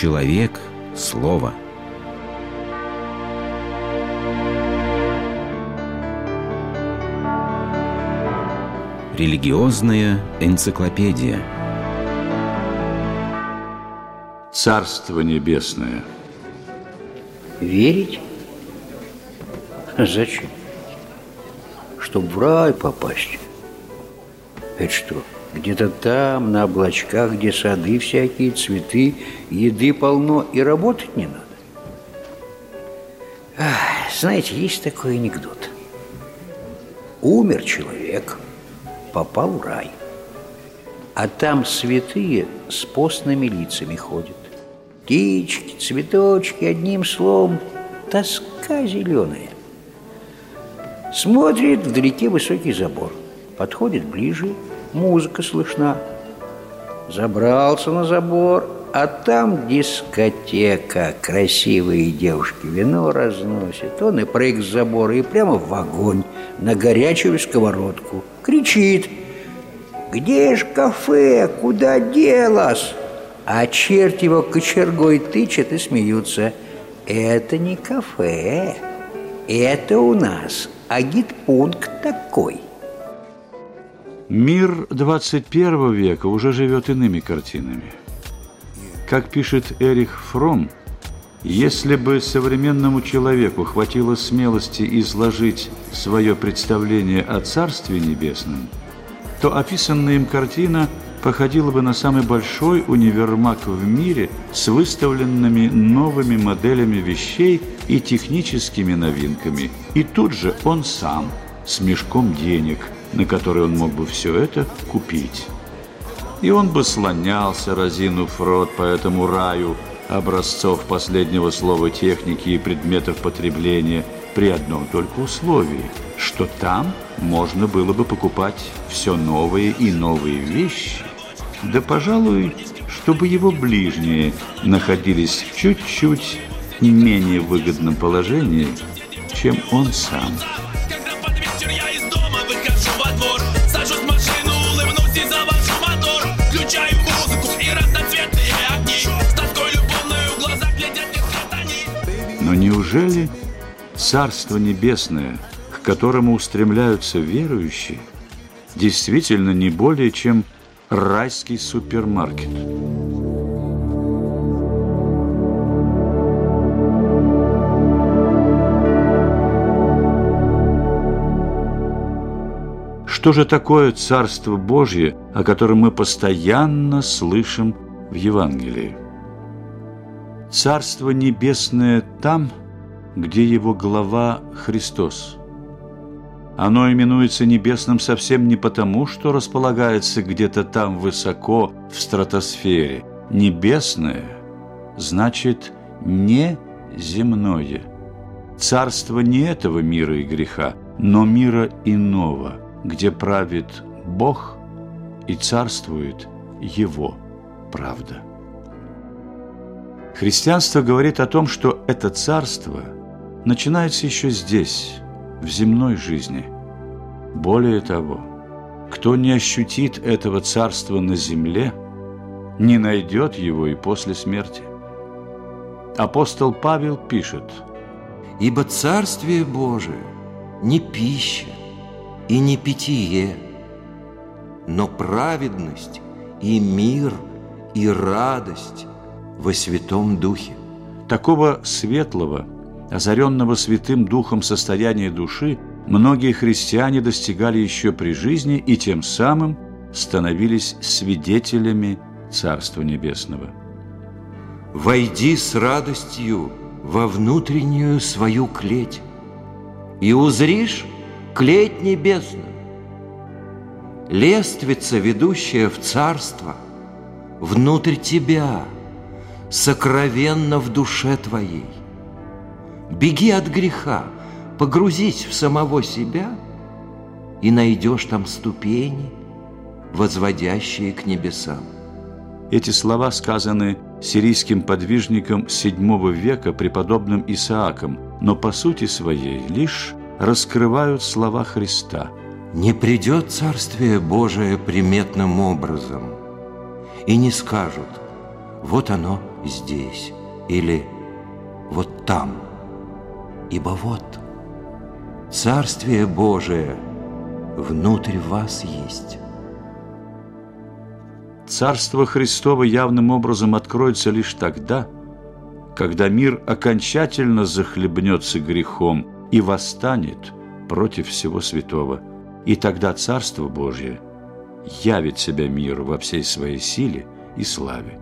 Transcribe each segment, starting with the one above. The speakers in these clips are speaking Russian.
человек – слово. Религиозная энциклопедия. Царство Небесное. Верить? Зачем? Чтоб в рай попасть. Это что, где-то там, на облачках, где сады всякие, цветы, еды полно, и работать не надо? Ах, знаете, есть такой анекдот. Умер человек, попал в рай, а там святые с постными лицами ходят. Птички, цветочки, одним словом, тоска зеленая. Смотрит вдалеке высокий забор. Подходит ближе, музыка слышна. Забрался на забор, а там дискотека. Красивые девушки вино разносят. Он и прыг с забора, и прямо в огонь, на горячую сковородку. Кричит. «Где ж кафе? Куда делась?» А черт его кочергой тычет и смеются. «Это не кафе, это у нас агитпункт такой». Мир 21 века уже живет иными картинами. Как пишет Эрих Фром, если бы современному человеку хватило смелости изложить свое представление о Царстве Небесном, то описанная им картина походила бы на самый большой универмаг в мире с выставленными новыми моделями вещей и техническими новинками. И тут же он сам с мешком денег – на который он мог бы все это купить. И он бы слонялся, разинув рот по этому раю образцов последнего слова техники и предметов потребления при одном только условии, что там можно было бы покупать все новые и новые вещи, да, пожалуй, чтобы его ближние находились в чуть-чуть менее выгодном положении, чем он сам. Неужели Царство Небесное, к которому устремляются верующие, действительно не более чем райский супермаркет? Что же такое Царство Божье, о котором мы постоянно слышим в Евангелии? Царство Небесное там, где его глава Христос. Оно именуется небесным совсем не потому, что располагается где-то там высоко в стратосфере. Небесное значит не земное. Царство не этого мира и греха, но мира иного, где правит Бог и царствует Его правда. Христианство говорит о том, что это царство начинается еще здесь, в земной жизни. Более того, кто не ощутит этого царства на земле, не найдет его и после смерти. Апостол Павел пишет, «Ибо Царствие Божие не пища и не питье, но праведность и мир и радость во Святом Духе. Такого светлого, озаренного Святым Духом состояния души многие христиане достигали еще при жизни и тем самым становились свидетелями Царства Небесного. «Войди с радостью во внутреннюю свою клеть, и узришь клеть небесную, лествица, ведущая в Царство, внутрь тебя – сокровенно в душе твоей. Беги от греха, погрузись в самого себя и найдешь там ступени, возводящие к небесам. Эти слова сказаны сирийским подвижником VII века преподобным Исааком, но по сути своей лишь раскрывают слова Христа. «Не придет Царствие Божие приметным образом, и не скажут, вот оно – здесь или вот там. Ибо вот Царствие Божие внутрь вас есть. Царство Христово явным образом откроется лишь тогда, когда мир окончательно захлебнется грехом и восстанет против всего святого. И тогда Царство Божье явит себя миру во всей своей силе и славе.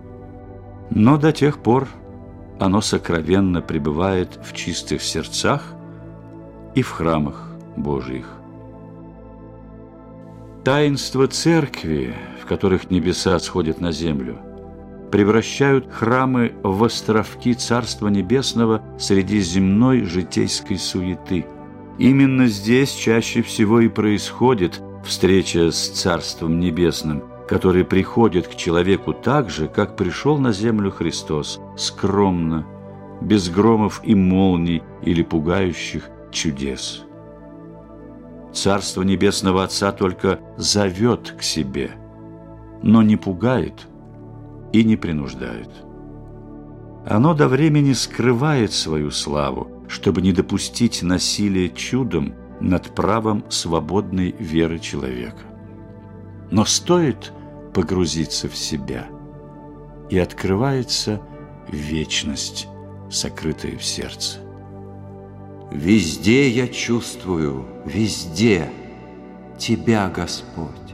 Но до тех пор оно сокровенно пребывает в чистых сердцах и в храмах Божьих. Таинства церкви, в которых небеса сходят на землю, превращают храмы в островки Царства Небесного среди земной житейской суеты. Именно здесь чаще всего и происходит встреча с Царством Небесным, который приходит к человеку так же, как пришел на землю Христос, скромно, без громов и молний или пугающих чудес. Царство Небесного Отца только зовет к себе, но не пугает и не принуждает. Оно до времени скрывает свою славу, чтобы не допустить насилия чудом над правом свободной веры человека. Но стоит погрузиться в себя, и открывается вечность, сокрытая в сердце. Везде я чувствую, везде Тебя, Господь,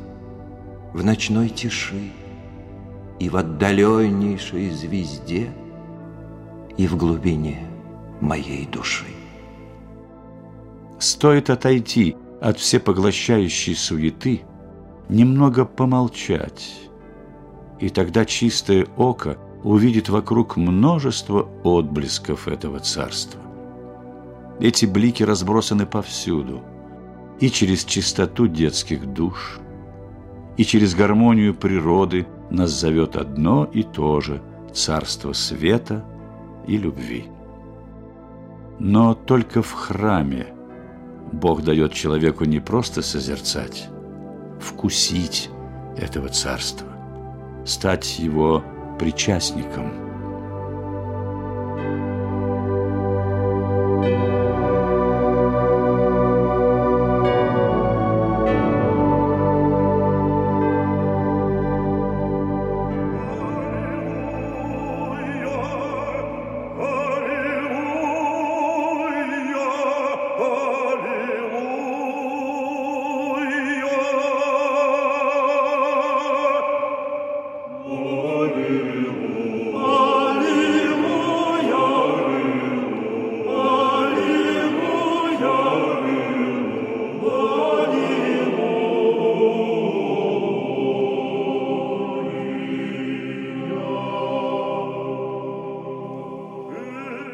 в ночной тиши И в отдаленнейшей звезде И в глубине моей души. Стоит отойти от всепоглощающей суеты, немного помолчать, и тогда чистое око увидит вокруг множество отблесков этого царства. Эти блики разбросаны повсюду, и через чистоту детских душ, и через гармонию природы нас зовет одно и то же царство света и любви. Но только в храме Бог дает человеку не просто созерцать, вкусить этого царства, стать его причастником –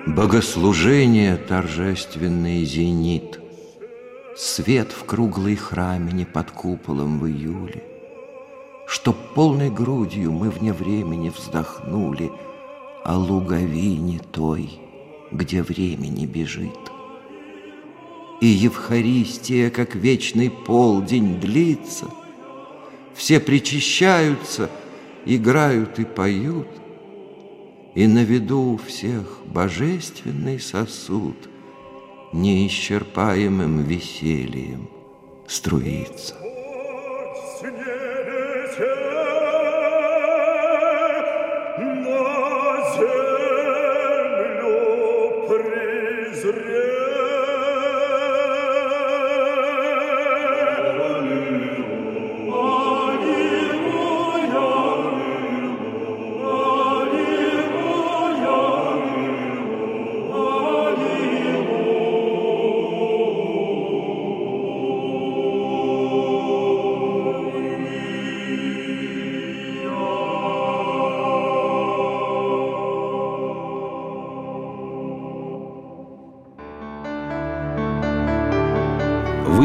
Богослужение торжественный зенит, Свет в круглой храмине под куполом в июле, Чтоб полной грудью мы вне времени вздохнули О луговине той, где времени бежит. И Евхаристия, как вечный полдень, длится, Все причащаются, играют и поют, и на виду у всех божественный сосуд Неисчерпаемым весельем струится. Вы